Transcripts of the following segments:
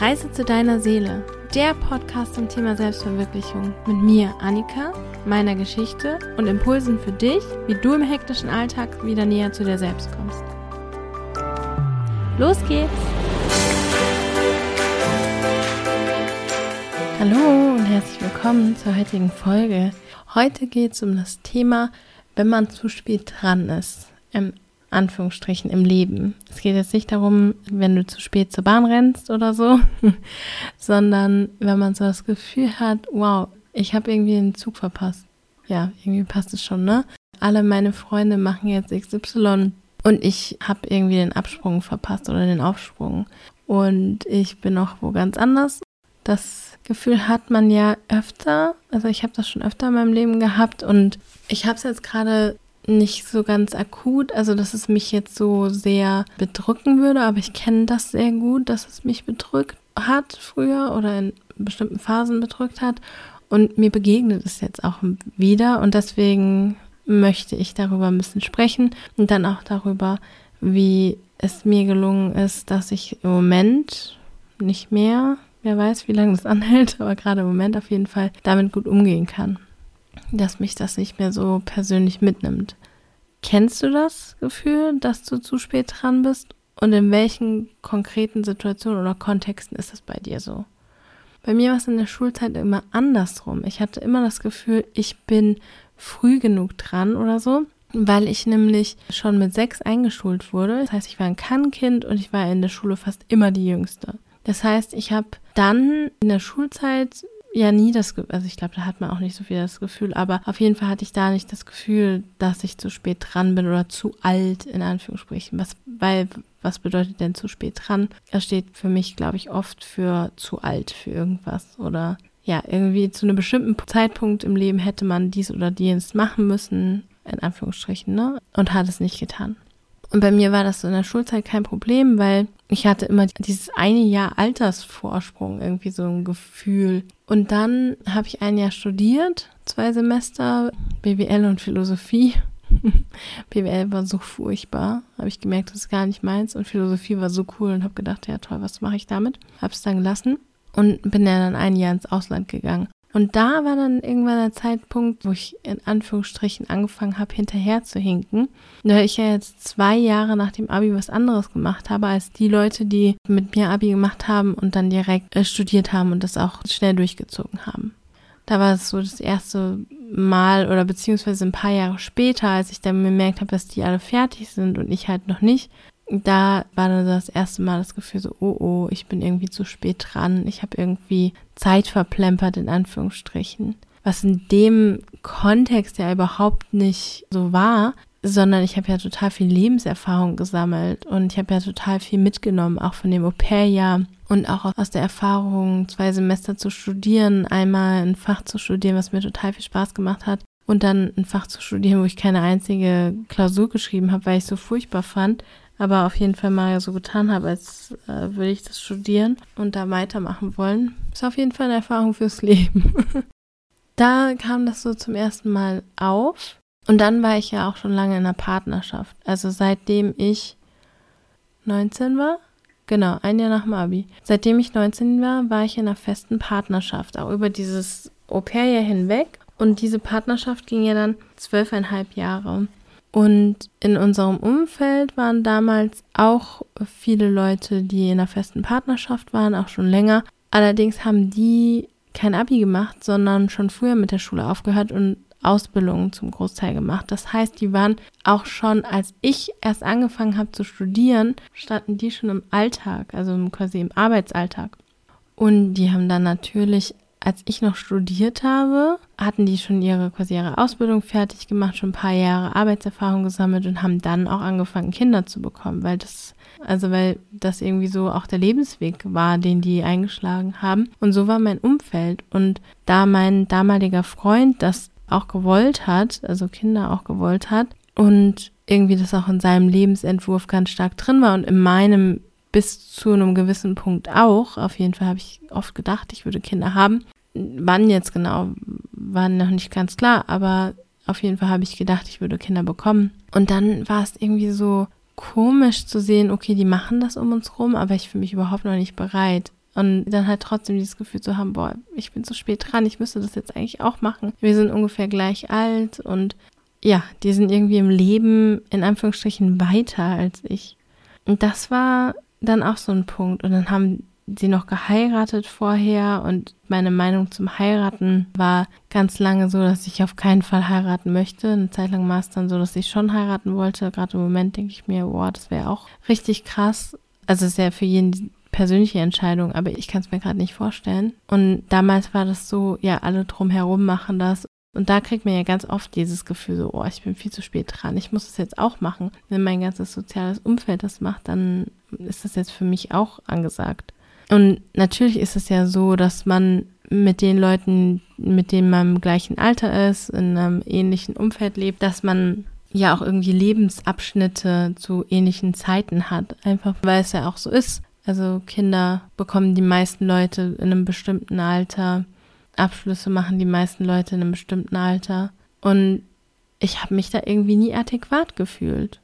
Reise zu deiner Seele, der Podcast zum Thema Selbstverwirklichung mit mir, Annika, meiner Geschichte und Impulsen für dich, wie du im hektischen Alltag wieder näher zu dir selbst kommst. Los geht's! Hallo und herzlich willkommen zur heutigen Folge. Heute geht es um das Thema, wenn man zu spät dran ist. Im Anführungsstrichen im Leben. Es geht jetzt nicht darum, wenn du zu spät zur Bahn rennst oder so, sondern wenn man so das Gefühl hat, wow, ich habe irgendwie den Zug verpasst. Ja, irgendwie passt es schon, ne? Alle meine Freunde machen jetzt XY und ich habe irgendwie den Absprung verpasst oder den Aufsprung. Und ich bin auch wo ganz anders. Das Gefühl hat man ja öfter. Also ich habe das schon öfter in meinem Leben gehabt und ich habe es jetzt gerade nicht so ganz akut, also dass es mich jetzt so sehr bedrücken würde, aber ich kenne das sehr gut, dass es mich bedrückt hat früher oder in bestimmten Phasen bedrückt hat und mir begegnet es jetzt auch wieder und deswegen möchte ich darüber ein bisschen sprechen und dann auch darüber, wie es mir gelungen ist, dass ich im Moment nicht mehr, wer weiß, wie lange das anhält, aber gerade im Moment auf jeden Fall damit gut umgehen kann dass mich das nicht mehr so persönlich mitnimmt. Kennst du das Gefühl, dass du zu spät dran bist? Und in welchen konkreten Situationen oder Kontexten ist das bei dir so? Bei mir war es in der Schulzeit immer andersrum. Ich hatte immer das Gefühl, ich bin früh genug dran oder so, weil ich nämlich schon mit sechs eingeschult wurde. Das heißt, ich war ein Kannkind und ich war in der Schule fast immer die Jüngste. Das heißt, ich habe dann in der Schulzeit ja nie das, also ich glaube, da hat man auch nicht so viel das Gefühl, aber auf jeden Fall hatte ich da nicht das Gefühl, dass ich zu spät dran bin oder zu alt, in Anführungsstrichen. Was, weil, was bedeutet denn zu spät dran? Er steht für mich, glaube ich, oft für zu alt für irgendwas oder ja, irgendwie zu einem bestimmten Zeitpunkt im Leben hätte man dies oder jenes machen müssen, in Anführungsstrichen, ne? Und hat es nicht getan. Und bei mir war das so in der Schulzeit kein Problem, weil ich hatte immer dieses eine Jahr Altersvorsprung, irgendwie so ein Gefühl. Und dann habe ich ein Jahr studiert, zwei Semester, BWL und Philosophie. BWL war so furchtbar, habe ich gemerkt, das ist gar nicht meins. Und Philosophie war so cool und habe gedacht, ja toll, was mache ich damit? Habe es dann gelassen und bin dann ein Jahr ins Ausland gegangen. Und da war dann irgendwann der Zeitpunkt, wo ich in Anführungsstrichen angefangen habe, hinterher zu hinken. Da ich ja jetzt zwei Jahre nach dem Abi was anderes gemacht habe, als die Leute, die mit mir Abi gemacht haben und dann direkt äh, studiert haben und das auch schnell durchgezogen haben. Da war es so das erste Mal oder beziehungsweise ein paar Jahre später, als ich dann bemerkt habe, dass die alle fertig sind und ich halt noch nicht, da war dann das erste Mal das Gefühl so, oh oh, ich bin irgendwie zu spät dran. Ich habe irgendwie Zeit verplempert, in Anführungsstrichen. Was in dem Kontext ja überhaupt nicht so war, sondern ich habe ja total viel Lebenserfahrung gesammelt und ich habe ja total viel mitgenommen, auch von dem Au-pair-Jahr und auch aus der Erfahrung, zwei Semester zu studieren, einmal ein Fach zu studieren, was mir total viel Spaß gemacht hat und dann ein Fach zu studieren, wo ich keine einzige Klausur geschrieben habe, weil ich es so furchtbar fand aber auf jeden Fall mal so getan habe, als äh, würde ich das studieren und da weitermachen wollen. Ist auf jeden Fall eine Erfahrung fürs Leben. da kam das so zum ersten Mal auf. Und dann war ich ja auch schon lange in einer Partnerschaft. Also seitdem ich 19 war, genau, ein Jahr nach dem Abi. Seitdem ich 19 war, war ich in einer festen Partnerschaft, auch über dieses Au-pair-Jahr hinweg. Und diese Partnerschaft ging ja dann zwölfeinhalb Jahre. Und in unserem Umfeld waren damals auch viele Leute, die in einer festen Partnerschaft waren, auch schon länger. Allerdings haben die kein Abi gemacht, sondern schon früher mit der Schule aufgehört und Ausbildungen zum Großteil gemacht. Das heißt, die waren auch schon, als ich erst angefangen habe zu studieren, standen die schon im Alltag, also quasi im Arbeitsalltag. Und die haben dann natürlich als ich noch studiert habe, hatten die schon ihre quasi ihre Ausbildung fertig gemacht, schon ein paar Jahre Arbeitserfahrung gesammelt und haben dann auch angefangen, Kinder zu bekommen, weil das, also weil das irgendwie so auch der Lebensweg war, den die eingeschlagen haben. Und so war mein Umfeld. Und da mein damaliger Freund das auch gewollt hat, also Kinder auch gewollt hat und irgendwie das auch in seinem Lebensentwurf ganz stark drin war und in meinem bis zu einem gewissen Punkt auch. Auf jeden Fall habe ich oft gedacht, ich würde Kinder haben. Wann jetzt genau, war noch nicht ganz klar, aber auf jeden Fall habe ich gedacht, ich würde Kinder bekommen. Und dann war es irgendwie so komisch zu sehen, okay, die machen das um uns rum, aber ich fühle mich überhaupt noch nicht bereit. Und dann halt trotzdem dieses Gefühl zu haben, boah, ich bin zu spät dran, ich müsste das jetzt eigentlich auch machen. Wir sind ungefähr gleich alt und ja, die sind irgendwie im Leben in Anführungsstrichen weiter als ich. Und das war dann auch so ein Punkt. Und dann haben sie noch geheiratet vorher und meine Meinung zum Heiraten war ganz lange so, dass ich auf keinen Fall heiraten möchte. Eine Zeit lang war es dann so, dass ich schon heiraten wollte. Gerade im Moment denke ich mir, wow, das wäre auch richtig krass. Also es ist ja für jeden die persönliche Entscheidung, aber ich kann es mir gerade nicht vorstellen. Und damals war das so, ja, alle drumherum machen das. Und da kriegt man ja ganz oft dieses Gefühl so, oh, ich bin viel zu spät dran, ich muss es jetzt auch machen. Wenn mein ganzes soziales Umfeld das macht, dann ist das jetzt für mich auch angesagt. Und natürlich ist es ja so, dass man mit den Leuten, mit denen man im gleichen Alter ist, in einem ähnlichen Umfeld lebt, dass man ja auch irgendwie Lebensabschnitte zu ähnlichen Zeiten hat. Einfach weil es ja auch so ist. Also Kinder bekommen die meisten Leute in einem bestimmten Alter. Abschlüsse machen die meisten Leute in einem bestimmten Alter. Und ich habe mich da irgendwie nie adäquat gefühlt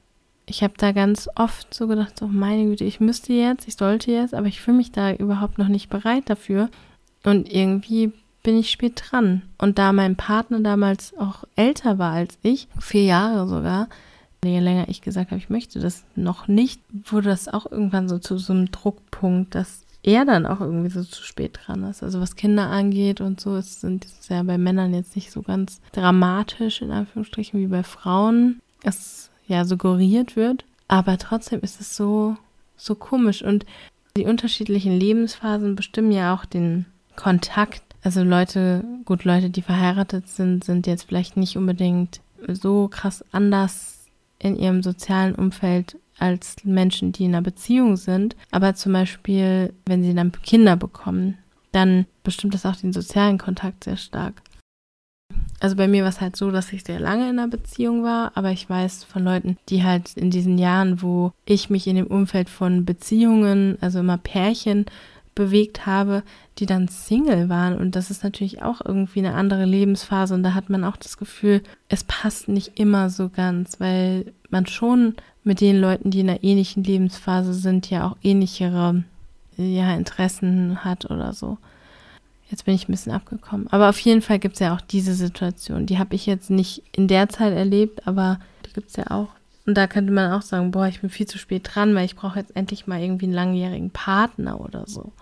ich habe da ganz oft so gedacht, so meine Güte, ich müsste jetzt, ich sollte jetzt, aber ich fühle mich da überhaupt noch nicht bereit dafür. Und irgendwie bin ich spät dran. Und da mein Partner damals auch älter war als ich, vier Jahre sogar, je länger ich gesagt habe, ich möchte das noch nicht, wurde das auch irgendwann so zu so einem Druckpunkt, dass er dann auch irgendwie so zu spät dran ist. Also was Kinder angeht und so, ist, sind ja bei Männern jetzt nicht so ganz dramatisch, in Anführungsstrichen, wie bei Frauen. Es ja suggeriert wird. Aber trotzdem ist es so, so komisch. Und die unterschiedlichen Lebensphasen bestimmen ja auch den Kontakt. Also Leute, gut, Leute, die verheiratet sind, sind jetzt vielleicht nicht unbedingt so krass anders in ihrem sozialen Umfeld als Menschen, die in einer Beziehung sind. Aber zum Beispiel, wenn sie dann Kinder bekommen, dann bestimmt das auch den sozialen Kontakt sehr stark. Also bei mir war es halt so, dass ich sehr lange in einer Beziehung war, aber ich weiß von Leuten, die halt in diesen Jahren, wo ich mich in dem Umfeld von Beziehungen, also immer Pärchen, bewegt habe, die dann Single waren. Und das ist natürlich auch irgendwie eine andere Lebensphase. Und da hat man auch das Gefühl, es passt nicht immer so ganz, weil man schon mit den Leuten, die in einer ähnlichen Lebensphase sind, ja auch ähnlichere ja, Interessen hat oder so. Jetzt bin ich ein bisschen abgekommen. Aber auf jeden Fall gibt es ja auch diese Situation. Die habe ich jetzt nicht in der Zeit erlebt, aber die gibt es ja auch. Und da könnte man auch sagen, boah, ich bin viel zu spät dran, weil ich brauche jetzt endlich mal irgendwie einen langjährigen Partner oder so.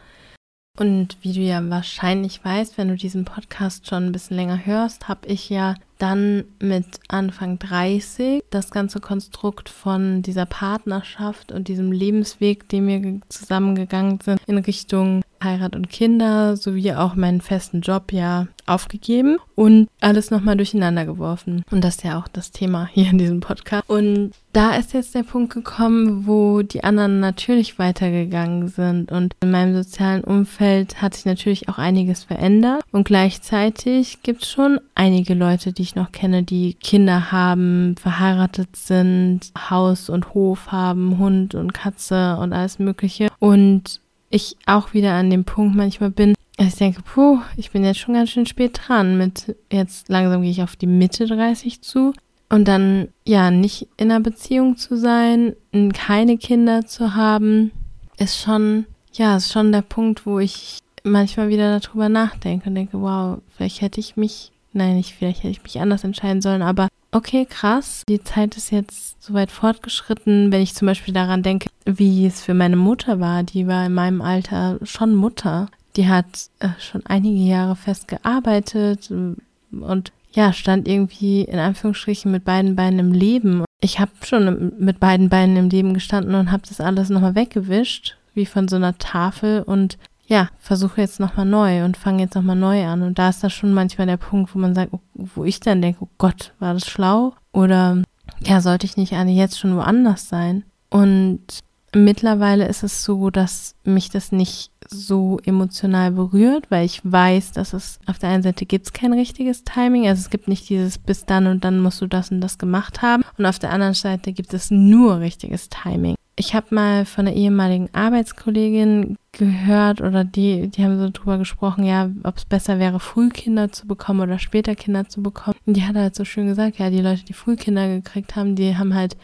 Und wie du ja wahrscheinlich weißt, wenn du diesen Podcast schon ein bisschen länger hörst, habe ich ja dann mit Anfang 30 das ganze Konstrukt von dieser Partnerschaft und diesem Lebensweg, den wir zusammengegangen sind, in Richtung Heirat und Kinder sowie auch meinen festen Job ja aufgegeben und alles nochmal durcheinander geworfen. Und das ist ja auch das Thema hier in diesem Podcast. Und da ist jetzt der Punkt gekommen, wo die anderen natürlich weitergegangen sind. Und in meinem sozialen Umfeld hat sich natürlich auch einiges verändert. Und gleichzeitig gibt es schon einige Leute, die ich noch kenne, die Kinder haben, verheiratet sind, Haus und Hof haben, Hund und Katze und alles Mögliche. Und ich auch wieder an dem Punkt manchmal bin, dass ich denke, puh, ich bin jetzt schon ganz schön spät dran mit jetzt langsam gehe ich auf die Mitte 30 zu. Und dann ja nicht in einer Beziehung zu sein, keine Kinder zu haben, ist schon ja, ist schon der Punkt, wo ich manchmal wieder darüber nachdenke und denke, wow, vielleicht hätte ich mich, nein, nicht vielleicht hätte ich mich anders entscheiden sollen, aber okay, krass, die Zeit ist jetzt so weit fortgeschritten, wenn ich zum Beispiel daran denke, wie es für meine Mutter war. Die war in meinem Alter schon Mutter. Die hat äh, schon einige Jahre fest gearbeitet und ja, stand irgendwie in Anführungsstrichen mit beiden Beinen im Leben. Ich habe schon mit beiden Beinen im Leben gestanden und habe das alles nochmal weggewischt, wie von so einer Tafel und ja, versuche jetzt nochmal neu und fange jetzt nochmal neu an. Und da ist das schon manchmal der Punkt, wo man sagt, wo ich dann denke, oh Gott, war das schlau? Oder ja, sollte ich nicht eine jetzt schon woanders sein? Und mittlerweile ist es so, dass mich das nicht so emotional berührt, weil ich weiß, dass es auf der einen Seite gibt es kein richtiges Timing, also es gibt nicht dieses bis dann und dann musst du das und das gemacht haben und auf der anderen Seite gibt es nur richtiges Timing. Ich habe mal von einer ehemaligen Arbeitskollegin gehört oder die, die haben so drüber gesprochen, ja, ob es besser wäre, früh Kinder zu bekommen oder später Kinder zu bekommen. Und die hat halt so schön gesagt, ja, die Leute, die früh Kinder gekriegt haben, die haben halt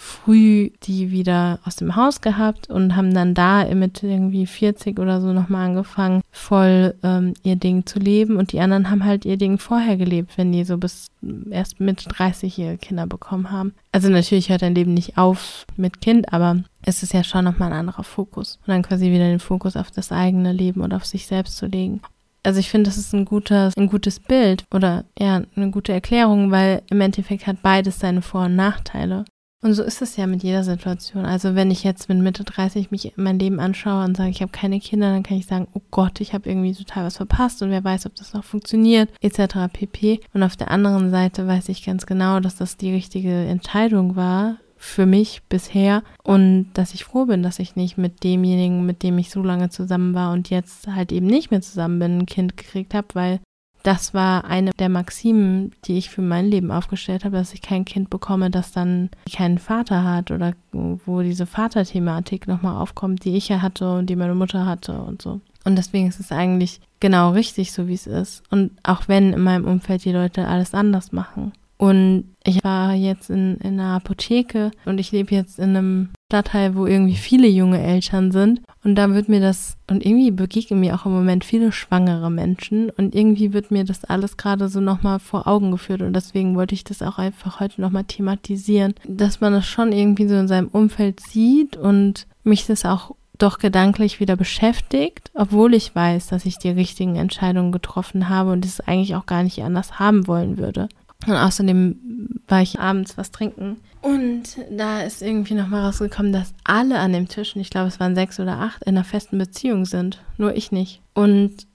früh die wieder aus dem Haus gehabt und haben dann da mit irgendwie 40 oder so nochmal angefangen, voll ähm, ihr Ding zu leben. Und die anderen haben halt ihr Ding vorher gelebt, wenn die so bis erst mit 30 ihre Kinder bekommen haben. Also natürlich hört dein Leben nicht auf mit Kind, aber es ist ja schon nochmal ein anderer Fokus. Und dann quasi wieder den Fokus auf das eigene Leben und auf sich selbst zu legen. Also ich finde, das ist ein gutes, ein gutes Bild oder ja, eine gute Erklärung, weil im Endeffekt hat beides seine Vor- und Nachteile. Und so ist es ja mit jeder Situation. Also wenn ich jetzt mit Mitte 30 mich mein Leben anschaue und sage, ich habe keine Kinder, dann kann ich sagen, oh Gott, ich habe irgendwie total was verpasst und wer weiß, ob das noch funktioniert, etc. pp. Und auf der anderen Seite weiß ich ganz genau, dass das die richtige Entscheidung war, für mich bisher und dass ich froh bin, dass ich nicht mit demjenigen, mit dem ich so lange zusammen war und jetzt halt eben nicht mehr zusammen bin, ein Kind gekriegt habe, weil das war eine der Maximen, die ich für mein Leben aufgestellt habe, dass ich kein Kind bekomme, das dann keinen Vater hat oder wo diese Vaterthematik nochmal aufkommt, die ich ja hatte und die meine Mutter hatte und so. Und deswegen ist es eigentlich genau richtig, so wie es ist. Und auch wenn in meinem Umfeld die Leute alles anders machen. Und ich war jetzt in, in einer Apotheke und ich lebe jetzt in einem Stadtteil, wo irgendwie viele junge Eltern sind. Und da wird mir das, und irgendwie begegnen mir auch im Moment viele schwangere Menschen. Und irgendwie wird mir das alles gerade so nochmal vor Augen geführt. Und deswegen wollte ich das auch einfach heute nochmal thematisieren, dass man das schon irgendwie so in seinem Umfeld sieht und mich das auch doch gedanklich wieder beschäftigt, obwohl ich weiß, dass ich die richtigen Entscheidungen getroffen habe und es eigentlich auch gar nicht anders haben wollen würde. Und außerdem war ich abends was trinken. Und da ist irgendwie nochmal rausgekommen, dass alle an dem Tisch, und ich glaube, es waren sechs oder acht, in einer festen Beziehung sind. Nur ich nicht. Und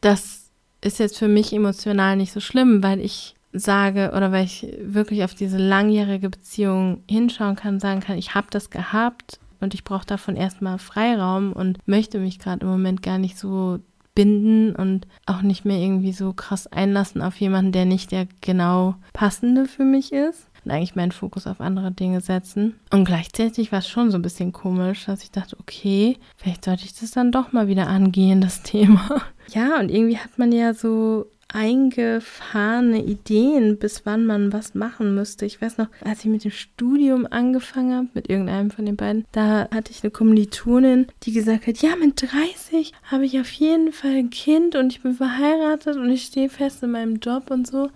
das ist jetzt für mich emotional nicht so schlimm, weil ich sage oder weil ich wirklich auf diese langjährige Beziehung hinschauen kann, sagen kann, ich habe das gehabt und ich brauche davon erstmal Freiraum und möchte mich gerade im Moment gar nicht so binden und auch nicht mehr irgendwie so krass einlassen auf jemanden, der nicht der genau passende für mich ist. Und eigentlich meinen Fokus auf andere Dinge setzen. Und gleichzeitig war es schon so ein bisschen komisch, dass ich dachte, okay, vielleicht sollte ich das dann doch mal wieder angehen, das Thema. Ja, und irgendwie hat man ja so eingefahrene Ideen, bis wann man was machen müsste. Ich weiß noch, als ich mit dem Studium angefangen habe, mit irgendeinem von den beiden, da hatte ich eine Kommilitonin, die gesagt hat, ja, mit 30 habe ich auf jeden Fall ein Kind und ich bin verheiratet und ich stehe fest in meinem Job und so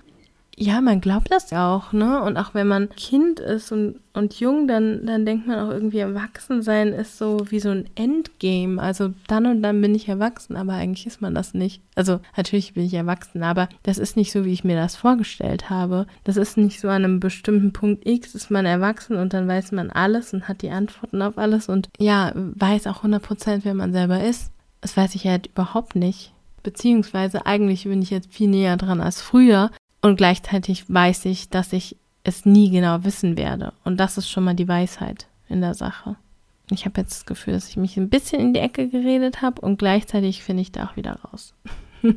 ja, man glaubt das ja auch, ne? Und auch wenn man Kind ist und, und jung, dann, dann denkt man auch irgendwie, Erwachsensein ist so wie so ein Endgame. Also dann und dann bin ich erwachsen, aber eigentlich ist man das nicht. Also natürlich bin ich erwachsen, aber das ist nicht so, wie ich mir das vorgestellt habe. Das ist nicht so an einem bestimmten Punkt X ist man erwachsen und dann weiß man alles und hat die Antworten auf alles und ja, weiß auch 100 Prozent, wer man selber ist. Das weiß ich halt überhaupt nicht. Beziehungsweise eigentlich bin ich jetzt viel näher dran als früher, und gleichzeitig weiß ich, dass ich es nie genau wissen werde. Und das ist schon mal die Weisheit in der Sache. Ich habe jetzt das Gefühl, dass ich mich ein bisschen in die Ecke geredet habe und gleichzeitig finde ich da auch wieder raus.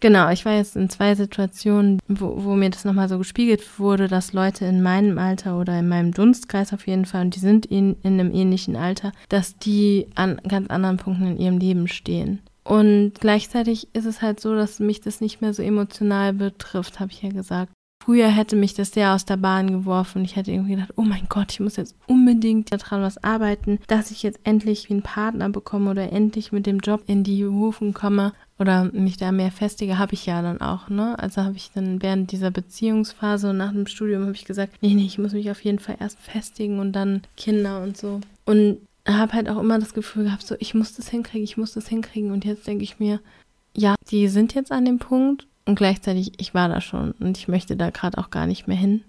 genau, ich war jetzt in zwei Situationen, wo, wo mir das nochmal so gespiegelt wurde, dass Leute in meinem Alter oder in meinem Dunstkreis auf jeden Fall, und die sind in, in einem ähnlichen Alter, dass die an ganz anderen Punkten in ihrem Leben stehen. Und gleichzeitig ist es halt so, dass mich das nicht mehr so emotional betrifft, habe ich ja gesagt. Früher hätte mich das sehr aus der Bahn geworfen ich hätte irgendwie gedacht, oh mein Gott, ich muss jetzt unbedingt daran was arbeiten, dass ich jetzt endlich einen Partner bekomme oder endlich mit dem Job in die Berufen komme oder mich da mehr festige, habe ich ja dann auch, ne? Also habe ich dann während dieser Beziehungsphase und nach dem Studium habe ich gesagt, nee, nee, ich muss mich auf jeden Fall erst festigen und dann Kinder und so. Und habe halt auch immer das Gefühl gehabt, so, ich muss das hinkriegen, ich muss das hinkriegen. Und jetzt denke ich mir, ja, die sind jetzt an dem Punkt und gleichzeitig, ich war da schon und ich möchte da gerade auch gar nicht mehr hin.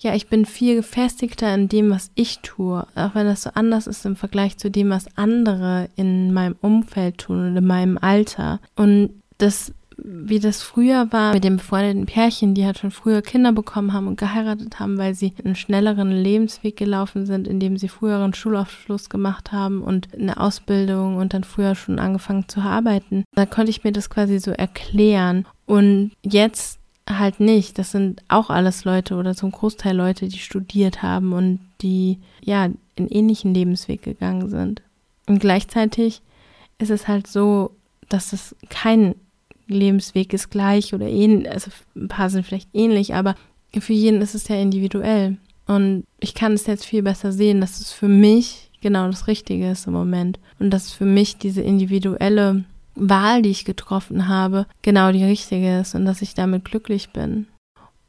Ja, ich bin viel gefestigter in dem, was ich tue, auch wenn das so anders ist im Vergleich zu dem, was andere in meinem Umfeld tun und in meinem Alter. Und das wie das früher war mit dem befreundeten Pärchen, die halt schon früher Kinder bekommen haben und geheiratet haben, weil sie einen schnelleren Lebensweg gelaufen sind, indem sie früheren Schulaufschluss gemacht haben und eine Ausbildung und dann früher schon angefangen zu arbeiten. Da konnte ich mir das quasi so erklären. Und jetzt halt nicht. Das sind auch alles Leute oder ein Großteil Leute, die studiert haben und die ja in ähnlichen Lebensweg gegangen sind. Und gleichzeitig ist es halt so, dass es kein Lebensweg ist gleich oder ähnlich, also ein paar sind vielleicht ähnlich, aber für jeden ist es ja individuell. Und ich kann es jetzt viel besser sehen, dass es für mich genau das Richtige ist im Moment. Und dass für mich diese individuelle Wahl, die ich getroffen habe, genau die richtige ist und dass ich damit glücklich bin.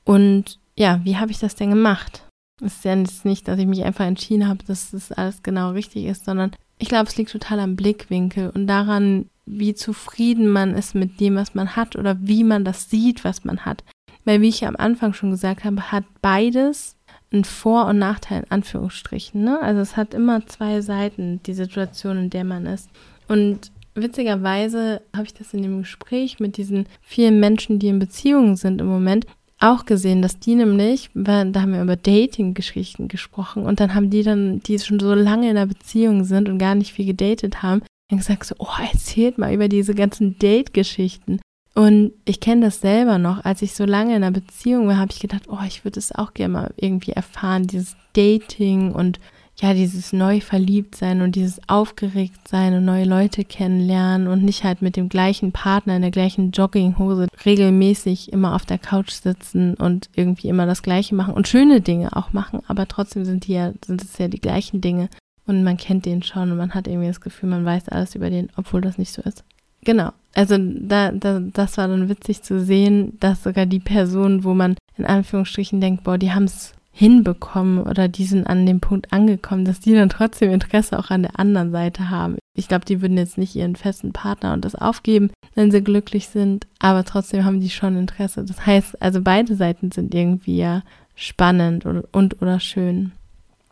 Und ja, wie habe ich das denn gemacht? Es ist ja jetzt nicht, dass ich mich einfach entschieden habe, dass das alles genau richtig ist, sondern ich glaube, es liegt total am Blickwinkel und daran, wie zufrieden man ist mit dem, was man hat oder wie man das sieht, was man hat. Weil, wie ich ja am Anfang schon gesagt habe, hat beides einen Vor- und Nachteil in Anführungsstrichen. Ne? Also es hat immer zwei Seiten, die Situation, in der man ist. Und witzigerweise habe ich das in dem Gespräch mit diesen vielen Menschen, die in Beziehungen sind im Moment, auch gesehen, dass die nämlich, da haben wir über Dating-Geschichten gesprochen und dann haben die dann, die schon so lange in einer Beziehung sind und gar nicht viel gedatet haben, dann gesagt so, oh, erzählt mal über diese ganzen Date-Geschichten. Und ich kenne das selber noch, als ich so lange in einer Beziehung war, habe ich gedacht, oh, ich würde es auch gerne mal irgendwie erfahren, dieses Dating und ja, dieses neu verliebt sein und dieses aufgeregt sein und neue Leute kennenlernen und nicht halt mit dem gleichen Partner in der gleichen Jogginghose regelmäßig immer auf der Couch sitzen und irgendwie immer das Gleiche machen und schöne Dinge auch machen, aber trotzdem sind die ja, sind es ja die gleichen Dinge und man kennt den schon und man hat irgendwie das Gefühl, man weiß alles über den, obwohl das nicht so ist. Genau. Also da, da, das war dann witzig zu sehen, dass sogar die Personen, wo man in Anführungsstrichen denkt, boah, die haben es hinbekommen oder die sind an dem Punkt angekommen, dass die dann trotzdem Interesse auch an der anderen Seite haben. Ich glaube, die würden jetzt nicht ihren festen Partner und das aufgeben, wenn sie glücklich sind, aber trotzdem haben die schon Interesse. Das heißt, also beide Seiten sind irgendwie ja spannend und, und oder schön.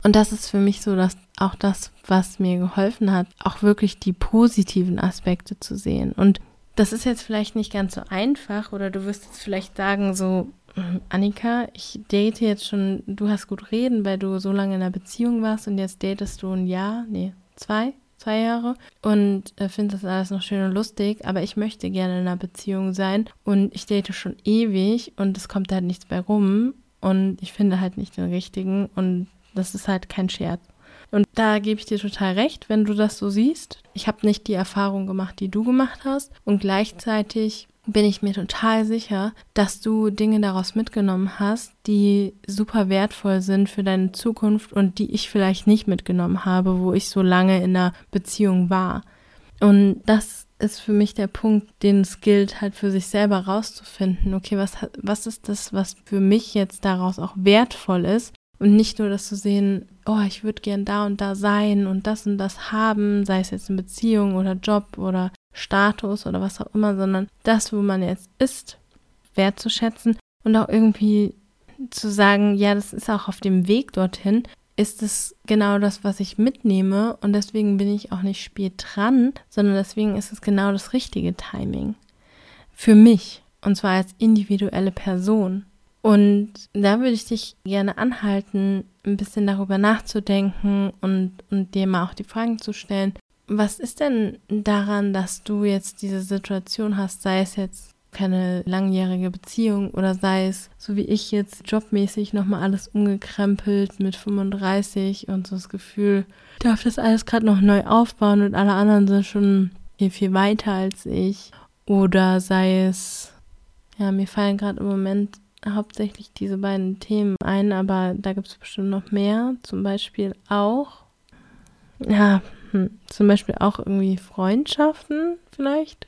Und das ist für mich so, dass auch das, was mir geholfen hat, auch wirklich die positiven Aspekte zu sehen. Und das ist jetzt vielleicht nicht ganz so einfach oder du wirst jetzt vielleicht sagen, so, Annika, ich date jetzt schon, du hast gut reden, weil du so lange in einer Beziehung warst und jetzt datest du ein Jahr, nee, zwei, zwei Jahre und äh, finde das alles noch schön und lustig, aber ich möchte gerne in einer Beziehung sein und ich date schon ewig und es kommt halt nichts bei rum und ich finde halt nicht den richtigen und das ist halt kein Scherz. Und da gebe ich dir total recht, wenn du das so siehst. Ich habe nicht die Erfahrung gemacht, die du gemacht hast und gleichzeitig bin ich mir total sicher, dass du Dinge daraus mitgenommen hast, die super wertvoll sind für deine Zukunft und die ich vielleicht nicht mitgenommen habe, wo ich so lange in einer Beziehung war. Und das ist für mich der Punkt, den es gilt, halt für sich selber rauszufinden. Okay, was, was ist das, was für mich jetzt daraus auch wertvoll ist? Und nicht nur das zu sehen, oh, ich würde gern da und da sein und das und das haben, sei es jetzt in Beziehung oder Job oder Status oder was auch immer, sondern das, wo man jetzt ist, wertzuschätzen und auch irgendwie zu sagen, ja, das ist auch auf dem Weg dorthin, ist es genau das, was ich mitnehme und deswegen bin ich auch nicht spät dran, sondern deswegen ist es genau das richtige Timing. Für mich und zwar als individuelle Person. Und da würde ich dich gerne anhalten, ein bisschen darüber nachzudenken und, und dir mal auch die Fragen zu stellen, was ist denn daran, dass du jetzt diese Situation hast, sei es jetzt keine langjährige Beziehung oder sei es, so wie ich jetzt, jobmäßig nochmal alles umgekrempelt mit 35 und so das Gefühl, ich darf das alles gerade noch neu aufbauen und alle anderen sind schon viel, viel weiter als ich. Oder sei es, ja, mir fallen gerade im Moment hauptsächlich diese beiden Themen ein, aber da gibt es bestimmt noch mehr. Zum Beispiel auch, ja, hm, zum Beispiel auch irgendwie Freundschaften vielleicht.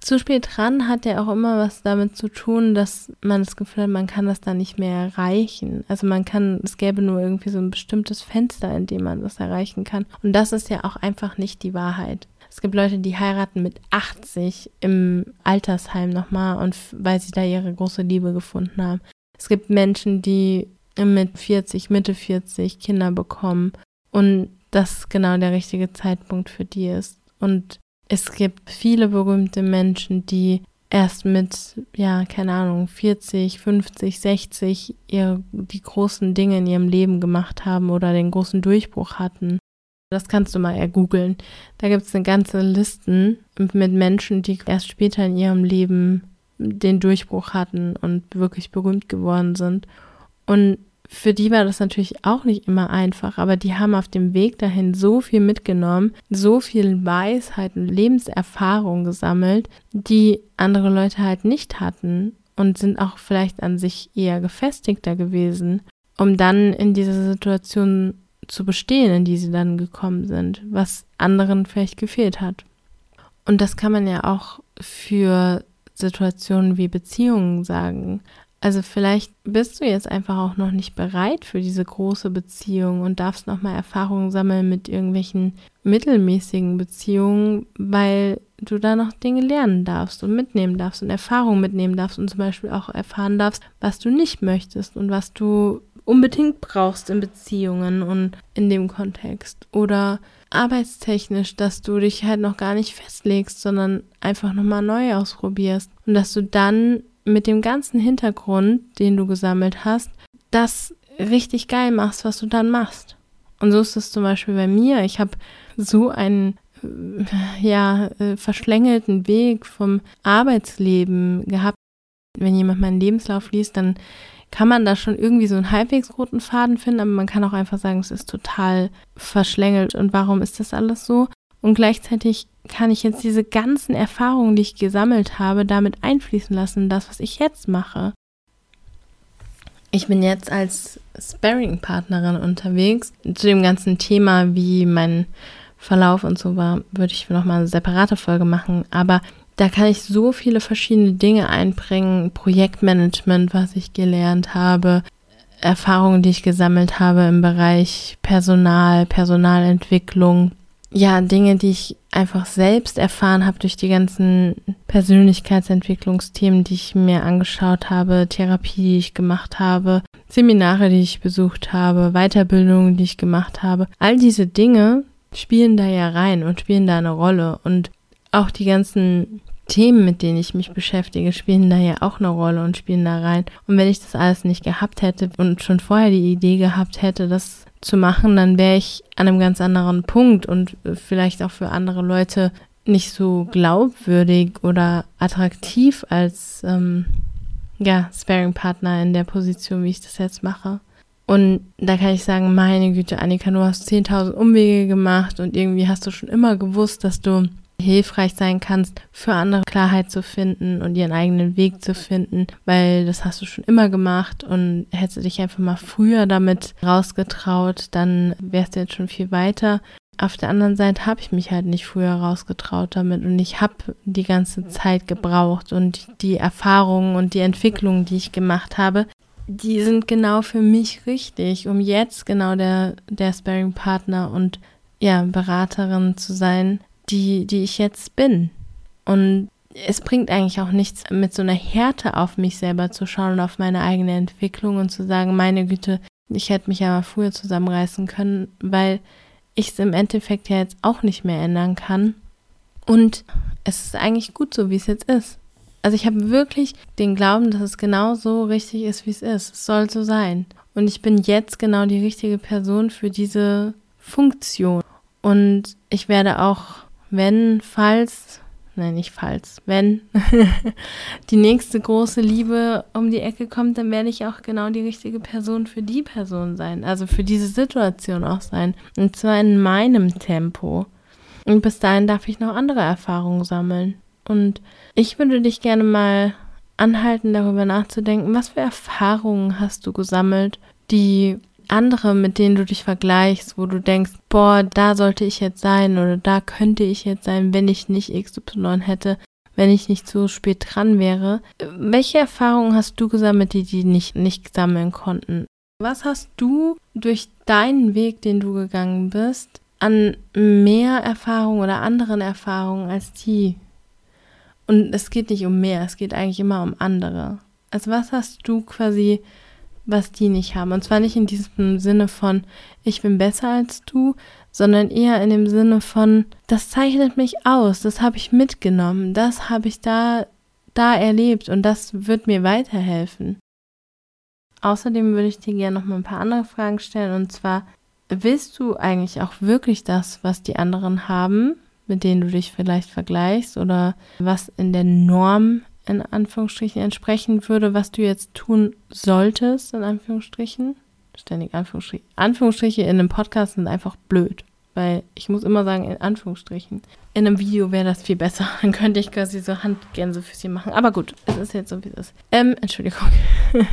Zu spät dran hat ja auch immer was damit zu tun, dass man das Gefühl hat, man kann das da nicht mehr erreichen. Also man kann, es gäbe nur irgendwie so ein bestimmtes Fenster, in dem man das erreichen kann. Und das ist ja auch einfach nicht die Wahrheit. Es gibt Leute, die heiraten mit 80 im Altersheim nochmal und weil sie da ihre große Liebe gefunden haben. Es gibt Menschen, die mit 40, Mitte 40 Kinder bekommen und das genau der richtige Zeitpunkt für die ist. Und es gibt viele berühmte Menschen, die erst mit, ja, keine Ahnung, 40, 50, 60 ihre, die großen Dinge in ihrem Leben gemacht haben oder den großen Durchbruch hatten. Das kannst du mal ergoogeln. Da gibt es eine ganze Listen mit Menschen, die erst später in ihrem Leben den Durchbruch hatten und wirklich berühmt geworden sind. Und für die war das natürlich auch nicht immer einfach, aber die haben auf dem Weg dahin so viel mitgenommen, so viel Weisheit und Lebenserfahrung gesammelt, die andere Leute halt nicht hatten und sind auch vielleicht an sich eher gefestigter gewesen um dann in dieser Situation zu bestehen, in die sie dann gekommen sind, was anderen vielleicht gefehlt hat. Und das kann man ja auch für Situationen wie Beziehungen sagen. Also vielleicht bist du jetzt einfach auch noch nicht bereit für diese große Beziehung und darfst nochmal Erfahrungen sammeln mit irgendwelchen mittelmäßigen Beziehungen, weil du da noch Dinge lernen darfst und mitnehmen darfst und Erfahrungen mitnehmen darfst und zum Beispiel auch erfahren darfst, was du nicht möchtest und was du unbedingt brauchst in Beziehungen und in dem Kontext. Oder arbeitstechnisch, dass du dich halt noch gar nicht festlegst, sondern einfach nochmal neu ausprobierst. Und dass du dann mit dem ganzen Hintergrund, den du gesammelt hast, das richtig geil machst, was du dann machst. Und so ist es zum Beispiel bei mir. Ich habe so einen äh, ja, äh, verschlängelten Weg vom Arbeitsleben gehabt. Wenn jemand meinen Lebenslauf liest, dann kann man da schon irgendwie so einen halbwegs roten Faden finden, aber man kann auch einfach sagen, es ist total verschlängelt. Und warum ist das alles so? Und gleichzeitig kann ich jetzt diese ganzen Erfahrungen, die ich gesammelt habe, damit einfließen lassen, das, was ich jetzt mache. Ich bin jetzt als Sparring-Partnerin unterwegs. Zu dem ganzen Thema, wie mein Verlauf und so war, würde ich nochmal eine separate Folge machen. Aber da kann ich so viele verschiedene Dinge einbringen. Projektmanagement, was ich gelernt habe, Erfahrungen, die ich gesammelt habe im Bereich Personal, Personalentwicklung, ja, Dinge, die ich einfach selbst erfahren habe durch die ganzen Persönlichkeitsentwicklungsthemen, die ich mir angeschaut habe, Therapie, die ich gemacht habe, Seminare, die ich besucht habe, Weiterbildungen, die ich gemacht habe. All diese Dinge spielen da ja rein und spielen da eine Rolle. Und auch die ganzen Themen, mit denen ich mich beschäftige, spielen da ja auch eine Rolle und spielen da rein. Und wenn ich das alles nicht gehabt hätte und schon vorher die Idee gehabt hätte, das zu machen, dann wäre ich an einem ganz anderen Punkt und vielleicht auch für andere Leute nicht so glaubwürdig oder attraktiv als ähm, ja, Sparing-Partner in der Position, wie ich das jetzt mache. Und da kann ich sagen, meine Güte, Annika, du hast 10.000 Umwege gemacht und irgendwie hast du schon immer gewusst, dass du hilfreich sein kannst, für andere Klarheit zu finden und ihren eigenen Weg zu finden, weil das hast du schon immer gemacht und hättest du dich einfach mal früher damit rausgetraut, dann wärst du jetzt schon viel weiter. Auf der anderen Seite habe ich mich halt nicht früher rausgetraut damit und ich habe die ganze Zeit gebraucht und die Erfahrungen und die Entwicklungen, die ich gemacht habe, die sind genau für mich richtig, um jetzt genau der, der Sparing-Partner und ja, Beraterin zu sein, die, die ich jetzt bin. Und es bringt eigentlich auch nichts, mit so einer Härte auf mich selber zu schauen und auf meine eigene Entwicklung und zu sagen, meine Güte, ich hätte mich aber früher zusammenreißen können, weil ich es im Endeffekt ja jetzt auch nicht mehr ändern kann. Und es ist eigentlich gut so, wie es jetzt ist. Also ich habe wirklich den Glauben, dass es genau so richtig ist, wie es ist. Es soll so sein. Und ich bin jetzt genau die richtige Person für diese Funktion. Und ich werde auch wenn, falls, nein, nicht falls, wenn die nächste große Liebe um die Ecke kommt, dann werde ich auch genau die richtige Person für die Person sein, also für diese Situation auch sein. Und zwar in meinem Tempo. Und bis dahin darf ich noch andere Erfahrungen sammeln. Und ich würde dich gerne mal anhalten, darüber nachzudenken, was für Erfahrungen hast du gesammelt, die andere, mit denen du dich vergleichst, wo du denkst, boah, da sollte ich jetzt sein oder da könnte ich jetzt sein, wenn ich nicht XY hätte, wenn ich nicht so spät dran wäre. Welche Erfahrungen hast du gesammelt, die die nicht, nicht sammeln konnten? Was hast du durch deinen Weg, den du gegangen bist, an mehr Erfahrungen oder anderen Erfahrungen als die? Und es geht nicht um mehr, es geht eigentlich immer um andere. Also was hast du quasi was die nicht haben. Und zwar nicht in diesem Sinne von, ich bin besser als du, sondern eher in dem Sinne von, das zeichnet mich aus, das habe ich mitgenommen, das habe ich da, da erlebt und das wird mir weiterhelfen. Außerdem würde ich dir gerne noch mal ein paar andere Fragen stellen und zwar, willst du eigentlich auch wirklich das, was die anderen haben, mit denen du dich vielleicht vergleichst oder was in der Norm in Anführungsstrichen entsprechen würde, was du jetzt tun solltest, in Anführungsstrichen. Ständig Anführungsstriche. Anführungsstriche in einem Podcast sind einfach blöd. Weil ich muss immer sagen, in Anführungsstrichen. In einem Video wäre das viel besser. Dann könnte ich quasi so Handgänsefüßchen machen. Aber gut, es ist jetzt so, wie es ist. Ähm, Entschuldigung.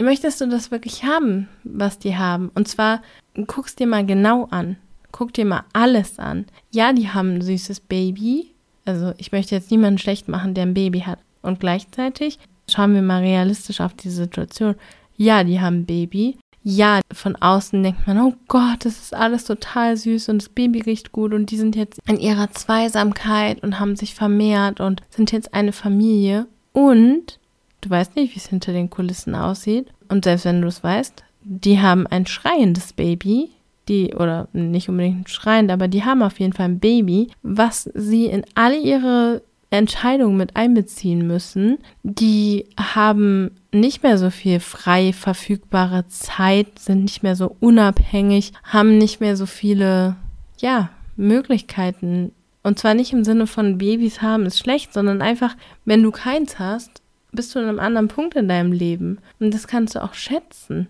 möchtest du das wirklich haben, was die haben? Und zwar guckst dir mal genau an. Guck dir mal alles an. Ja, die haben ein süßes Baby. Also ich möchte jetzt niemanden schlecht machen, der ein Baby hat. Und gleichzeitig schauen wir mal realistisch auf die Situation. Ja, die haben ein Baby. Ja, von außen denkt man, oh Gott, das ist alles total süß und das Baby riecht gut und die sind jetzt in ihrer Zweisamkeit und haben sich vermehrt und sind jetzt eine Familie. Und du weißt nicht, wie es hinter den Kulissen aussieht. Und selbst wenn du es weißt, die haben ein schreiendes Baby, die, oder nicht unbedingt schreiend, aber die haben auf jeden Fall ein Baby, was sie in alle ihre Entscheidungen mit einbeziehen müssen. Die haben nicht mehr so viel frei verfügbare Zeit, sind nicht mehr so unabhängig, haben nicht mehr so viele, ja, Möglichkeiten. Und zwar nicht im Sinne von Babys haben ist schlecht, sondern einfach, wenn du keins hast, bist du an einem anderen Punkt in deinem Leben. Und das kannst du auch schätzen.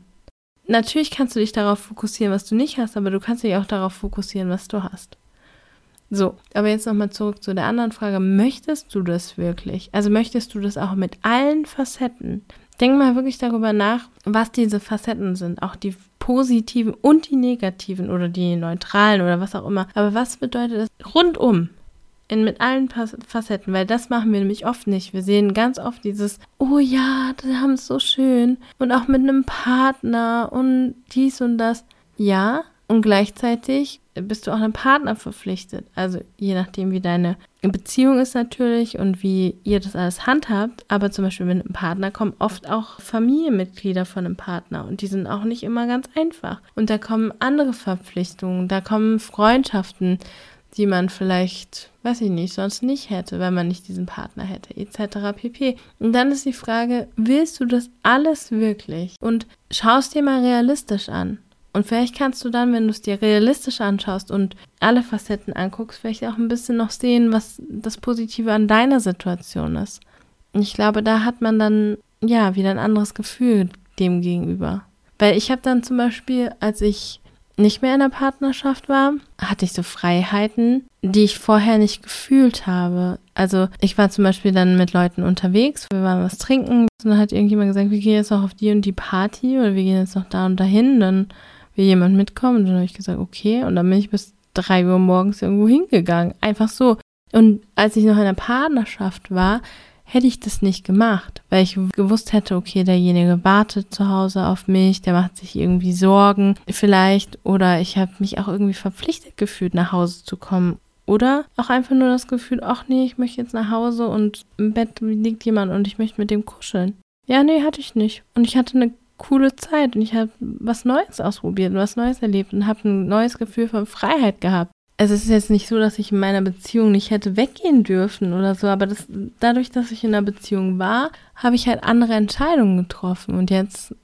Natürlich kannst du dich darauf fokussieren, was du nicht hast, aber du kannst dich auch darauf fokussieren, was du hast. So, aber jetzt nochmal zurück zu der anderen Frage. Möchtest du das wirklich? Also möchtest du das auch mit allen Facetten? Denk mal wirklich darüber nach, was diese Facetten sind. Auch die positiven und die negativen oder die neutralen oder was auch immer. Aber was bedeutet das rundum? In, mit allen Facetten, weil das machen wir nämlich oft nicht. Wir sehen ganz oft dieses, oh ja, die haben es so schön und auch mit einem Partner und dies und das. Ja, und gleichzeitig bist du auch einem Partner verpflichtet. Also je nachdem, wie deine Beziehung ist natürlich und wie ihr das alles handhabt. Aber zum Beispiel mit einem Partner kommen oft auch Familienmitglieder von einem Partner und die sind auch nicht immer ganz einfach. Und da kommen andere Verpflichtungen, da kommen Freundschaften, die man vielleicht, weiß ich nicht, sonst nicht hätte, wenn man nicht diesen Partner hätte, etc. pp. Und dann ist die Frage, willst du das alles wirklich? Und schaust dir mal realistisch an. Und vielleicht kannst du dann, wenn du es dir realistisch anschaust und alle Facetten anguckst, vielleicht auch ein bisschen noch sehen, was das Positive an deiner Situation ist. Und ich glaube, da hat man dann ja wieder ein anderes Gefühl dem gegenüber. Weil ich habe dann zum Beispiel, als ich nicht mehr in der Partnerschaft war, hatte ich so Freiheiten, die ich vorher nicht gefühlt habe. Also ich war zum Beispiel dann mit Leuten unterwegs, wir waren was trinken und dann hat irgendjemand gesagt, wir gehen jetzt noch auf die und die Party oder wir gehen jetzt noch da und dahin. Dann will jemand mitkommen? Und dann habe ich gesagt, okay. Und dann bin ich bis drei Uhr morgens irgendwo hingegangen. Einfach so. Und als ich noch in der Partnerschaft war, hätte ich das nicht gemacht, weil ich gewusst hätte, okay, derjenige wartet zu Hause auf mich, der macht sich irgendwie Sorgen vielleicht oder ich habe mich auch irgendwie verpflichtet gefühlt, nach Hause zu kommen. Oder auch einfach nur das Gefühl, ach nee, ich möchte jetzt nach Hause und im Bett liegt jemand und ich möchte mit dem kuscheln. Ja, nee, hatte ich nicht. Und ich hatte eine coole Zeit und ich habe was Neues ausprobiert und was Neues erlebt und habe ein neues Gefühl von Freiheit gehabt. Also es ist jetzt nicht so, dass ich in meiner Beziehung nicht hätte weggehen dürfen oder so, aber das, dadurch, dass ich in einer Beziehung war, habe ich halt andere Entscheidungen getroffen und jetzt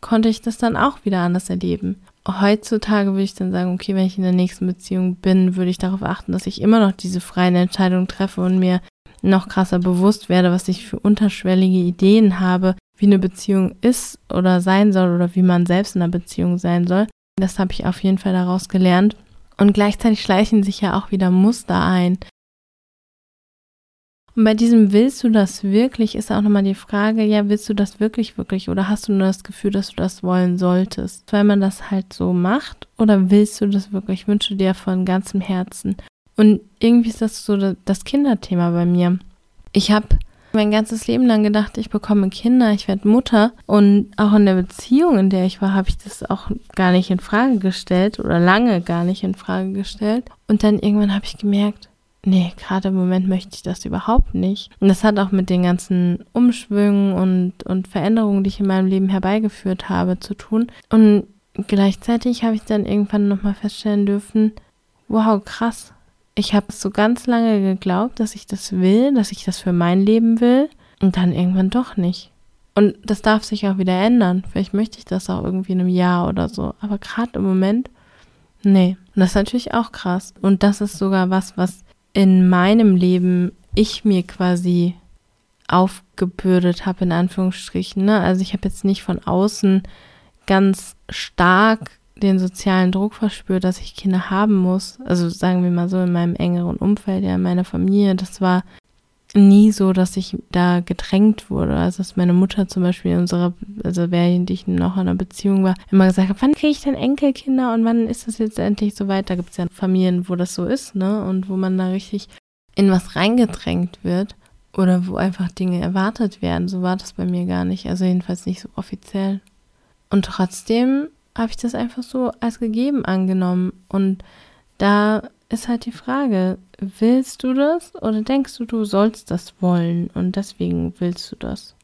konnte ich das dann auch wieder anders erleben. Heutzutage würde ich dann sagen, okay, wenn ich in der nächsten Beziehung bin, würde ich darauf achten, dass ich immer noch diese freien Entscheidungen treffe und mir noch krasser bewusst werde, was ich für unterschwellige Ideen habe, wie eine Beziehung ist oder sein soll oder wie man selbst in einer Beziehung sein soll. Das habe ich auf jeden Fall daraus gelernt. Und gleichzeitig schleichen sich ja auch wieder Muster ein. Und bei diesem willst du das wirklich, ist auch nochmal die Frage, ja, willst du das wirklich, wirklich oder hast du nur das Gefühl, dass du das wollen solltest? Weil man das halt so macht oder willst du das wirklich? Ich wünsche dir von ganzem Herzen. Und irgendwie ist das so das Kinderthema bei mir. Ich habe mein ganzes Leben lang gedacht, ich bekomme Kinder, ich werde Mutter. Und auch in der Beziehung, in der ich war, habe ich das auch gar nicht in Frage gestellt oder lange gar nicht in Frage gestellt. Und dann irgendwann habe ich gemerkt, nee, gerade im Moment möchte ich das überhaupt nicht. Und das hat auch mit den ganzen Umschwüngen und, und Veränderungen, die ich in meinem Leben herbeigeführt habe, zu tun. Und gleichzeitig habe ich dann irgendwann nochmal feststellen dürfen, wow, krass, ich habe so ganz lange geglaubt, dass ich das will, dass ich das für mein Leben will und dann irgendwann doch nicht. Und das darf sich auch wieder ändern. Vielleicht möchte ich das auch irgendwie in einem Jahr oder so. Aber gerade im Moment, nee. Und das ist natürlich auch krass. Und das ist sogar was, was in meinem Leben ich mir quasi aufgebürdet habe, in Anführungsstrichen. Ne? Also ich habe jetzt nicht von außen ganz stark den sozialen Druck verspürt, dass ich Kinder haben muss. Also sagen wir mal so in meinem engeren Umfeld, ja, in meiner Familie. Das war nie so, dass ich da gedrängt wurde. Also dass meine Mutter zum Beispiel in unserer, also während ich noch in einer Beziehung war, immer gesagt hat, wann kriege ich denn Enkelkinder und wann ist das jetzt endlich so weit? Da gibt es ja Familien, wo das so ist, ne? Und wo man da richtig in was reingedrängt wird oder wo einfach Dinge erwartet werden. So war das bei mir gar nicht. Also jedenfalls nicht so offiziell. Und trotzdem habe ich das einfach so als gegeben angenommen. Und da ist halt die Frage, willst du das oder denkst du, du sollst das wollen und deswegen willst du das?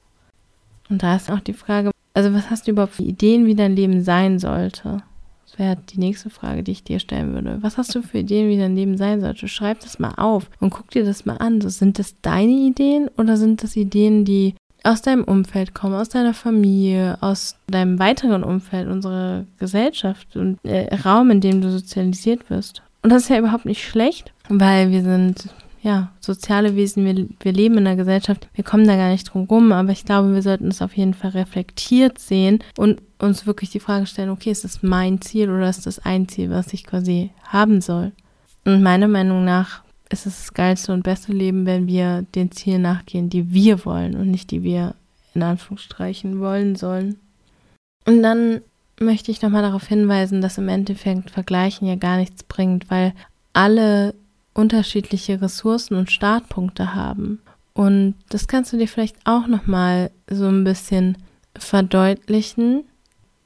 Und da ist auch die Frage, also was hast du überhaupt für Ideen, wie dein Leben sein sollte? Das wäre die nächste Frage, die ich dir stellen würde. Was hast du für Ideen, wie dein Leben sein sollte? Schreib das mal auf und guck dir das mal an. Sind das deine Ideen oder sind das Ideen, die aus deinem Umfeld kommen, aus deiner Familie, aus deinem weiteren Umfeld, unserer Gesellschaft und äh, Raum, in dem du sozialisiert wirst? Und das ist ja überhaupt nicht schlecht, weil wir sind ja soziale Wesen, wir, wir leben in einer Gesellschaft, wir kommen da gar nicht drum rum, aber ich glaube, wir sollten es auf jeden Fall reflektiert sehen und uns wirklich die Frage stellen, okay, ist das mein Ziel oder ist das ein Ziel, was ich quasi haben soll? Und meiner Meinung nach ist es das geilste und beste Leben, wenn wir den Zielen nachgehen, die wir wollen und nicht die wir in Anführungsstrichen wollen sollen. Und dann möchte ich nochmal darauf hinweisen, dass im Endeffekt Vergleichen ja gar nichts bringt, weil alle unterschiedliche Ressourcen und Startpunkte haben. Und das kannst du dir vielleicht auch nochmal so ein bisschen verdeutlichen.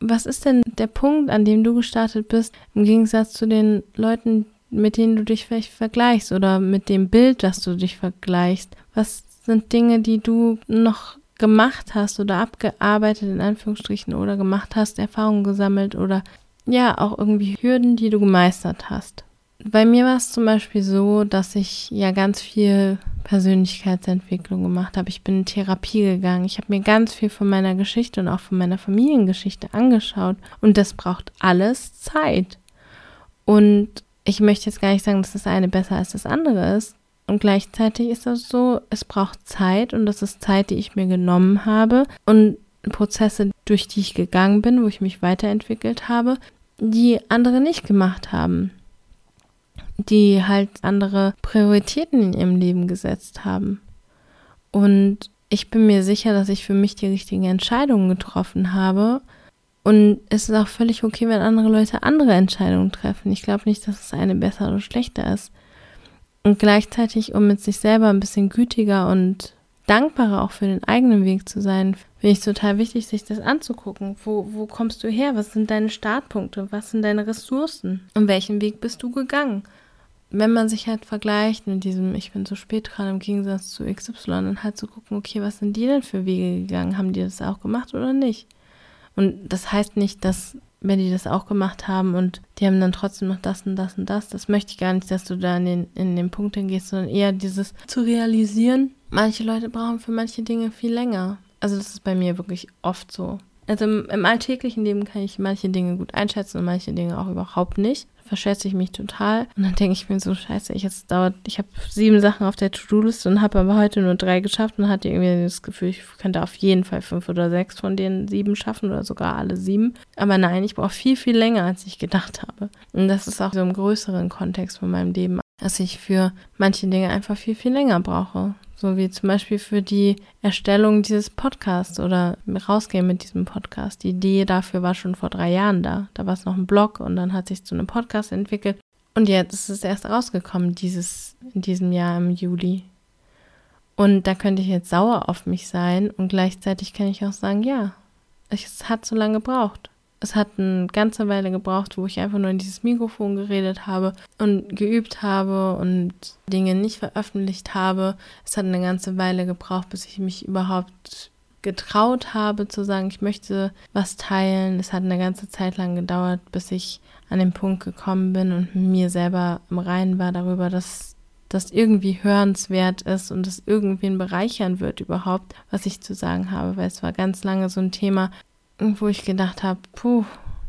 Was ist denn der Punkt, an dem du gestartet bist, im Gegensatz zu den Leuten, mit denen du dich vielleicht vergleichst oder mit dem Bild, das du dich vergleichst? Was sind Dinge, die du noch gemacht hast oder abgearbeitet in Anführungsstrichen oder gemacht hast, Erfahrungen gesammelt oder ja, auch irgendwie Hürden, die du gemeistert hast. Bei mir war es zum Beispiel so, dass ich ja ganz viel Persönlichkeitsentwicklung gemacht habe. Ich bin in Therapie gegangen. Ich habe mir ganz viel von meiner Geschichte und auch von meiner Familiengeschichte angeschaut. Und das braucht alles Zeit. Und ich möchte jetzt gar nicht sagen, dass das eine besser als das andere ist. Und gleichzeitig ist das so, es braucht Zeit und das ist Zeit, die ich mir genommen habe und Prozesse, durch die ich gegangen bin, wo ich mich weiterentwickelt habe, die andere nicht gemacht haben. Die halt andere Prioritäten in ihrem Leben gesetzt haben. Und ich bin mir sicher, dass ich für mich die richtigen Entscheidungen getroffen habe. Und es ist auch völlig okay, wenn andere Leute andere Entscheidungen treffen. Ich glaube nicht, dass es eine besser oder schlechter ist. Und gleichzeitig, um mit sich selber ein bisschen gütiger und dankbarer auch für den eigenen Weg zu sein, finde ich total wichtig, sich das anzugucken. Wo, wo kommst du her? Was sind deine Startpunkte? Was sind deine Ressourcen? Und welchen Weg bist du gegangen? Wenn man sich halt vergleicht mit diesem, ich bin zu spät dran im Gegensatz zu XY, dann halt zu gucken, okay, was sind die denn für Wege gegangen? Haben die das auch gemacht oder nicht? Und das heißt nicht, dass wenn die das auch gemacht haben und die haben dann trotzdem noch das und das und das. Das möchte ich gar nicht, dass du da in den, in den Punkt hingehst, sondern eher dieses zu realisieren. Manche Leute brauchen für manche Dinge viel länger. Also das ist bei mir wirklich oft so. Also im, im alltäglichen Leben kann ich manche Dinge gut einschätzen und manche Dinge auch überhaupt nicht verschätze ich mich total. Und dann denke ich mir so, scheiße, ich jetzt dauert, ich habe sieben Sachen auf der To-Do-Liste und habe aber heute nur drei geschafft und hatte irgendwie das Gefühl, ich könnte auf jeden Fall fünf oder sechs von den sieben schaffen oder sogar alle sieben. Aber nein, ich brauche viel, viel länger, als ich gedacht habe. Und das ist auch so im größeren Kontext von meinem Leben, dass ich für manche Dinge einfach viel, viel länger brauche. So wie zum Beispiel für die Erstellung dieses Podcasts oder rausgehen mit diesem Podcast. Die Idee dafür war schon vor drei Jahren da. Da war es noch ein Blog und dann hat sich zu einem Podcast entwickelt. Und jetzt ist es erst rausgekommen, dieses, in diesem Jahr im Juli. Und da könnte ich jetzt sauer auf mich sein und gleichzeitig kann ich auch sagen, ja, es hat so lange gebraucht es hat eine ganze Weile gebraucht, wo ich einfach nur in dieses Mikrofon geredet habe und geübt habe und Dinge nicht veröffentlicht habe. Es hat eine ganze Weile gebraucht, bis ich mich überhaupt getraut habe zu sagen, ich möchte was teilen. Es hat eine ganze Zeit lang gedauert, bis ich an den Punkt gekommen bin und mir selber im Reinen war darüber, dass das irgendwie hörenswert ist und es irgendwen bereichern wird überhaupt, was ich zu sagen habe, weil es war ganz lange so ein Thema, wo ich gedacht habe, puh,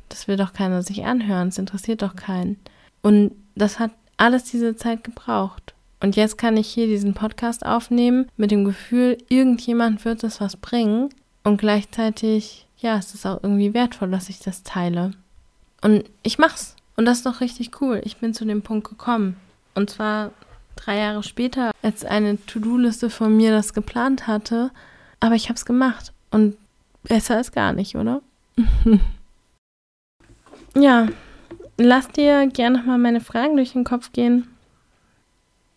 das will doch keiner sich anhören, es interessiert doch keinen. Und das hat alles diese Zeit gebraucht. Und jetzt kann ich hier diesen Podcast aufnehmen mit dem Gefühl, irgendjemand wird das was bringen. Und gleichzeitig, ja, es ist auch irgendwie wertvoll, dass ich das teile. Und ich mach's. Und das ist doch richtig cool. Ich bin zu dem Punkt gekommen. Und zwar drei Jahre später als eine To-Do-Liste von mir das geplant hatte. Aber ich habe es gemacht. Und besser ist gar nicht, oder? ja, lass dir gerne mal meine Fragen durch den Kopf gehen.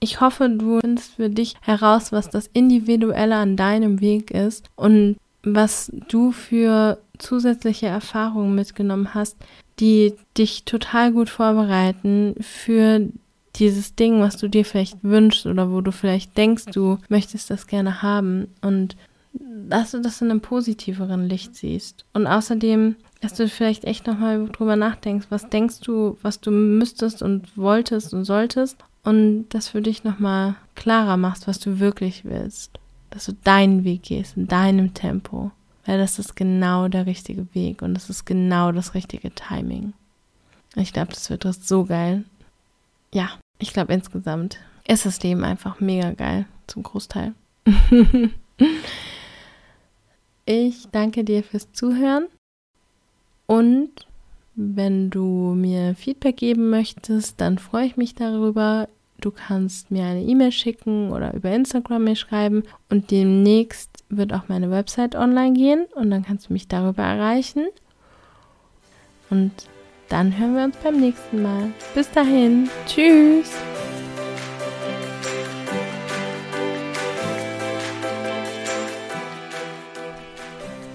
Ich hoffe, du findest für dich heraus, was das Individuelle an deinem Weg ist und was du für zusätzliche Erfahrungen mitgenommen hast, die dich total gut vorbereiten für dieses Ding, was du dir vielleicht wünschst oder wo du vielleicht denkst, du möchtest das gerne haben und dass du das in einem positiveren Licht siehst. Und außerdem, dass du vielleicht echt nochmal drüber nachdenkst, was denkst du, was du müsstest und wolltest und solltest und das für dich nochmal klarer machst, was du wirklich willst. Dass du deinen Weg gehst, in deinem Tempo. Weil das ist genau der richtige Weg und das ist genau das richtige Timing. Ich glaube, das wird so geil. Ja, ich glaube insgesamt ist das Leben einfach mega geil, zum Großteil. ich danke dir fürs Zuhören und wenn du mir Feedback geben möchtest, dann freue ich mich darüber. Du kannst mir eine E-Mail schicken oder über Instagram mir schreiben und demnächst wird auch meine Website online gehen und dann kannst du mich darüber erreichen. Und dann hören wir uns beim nächsten Mal. Bis dahin. Tschüss.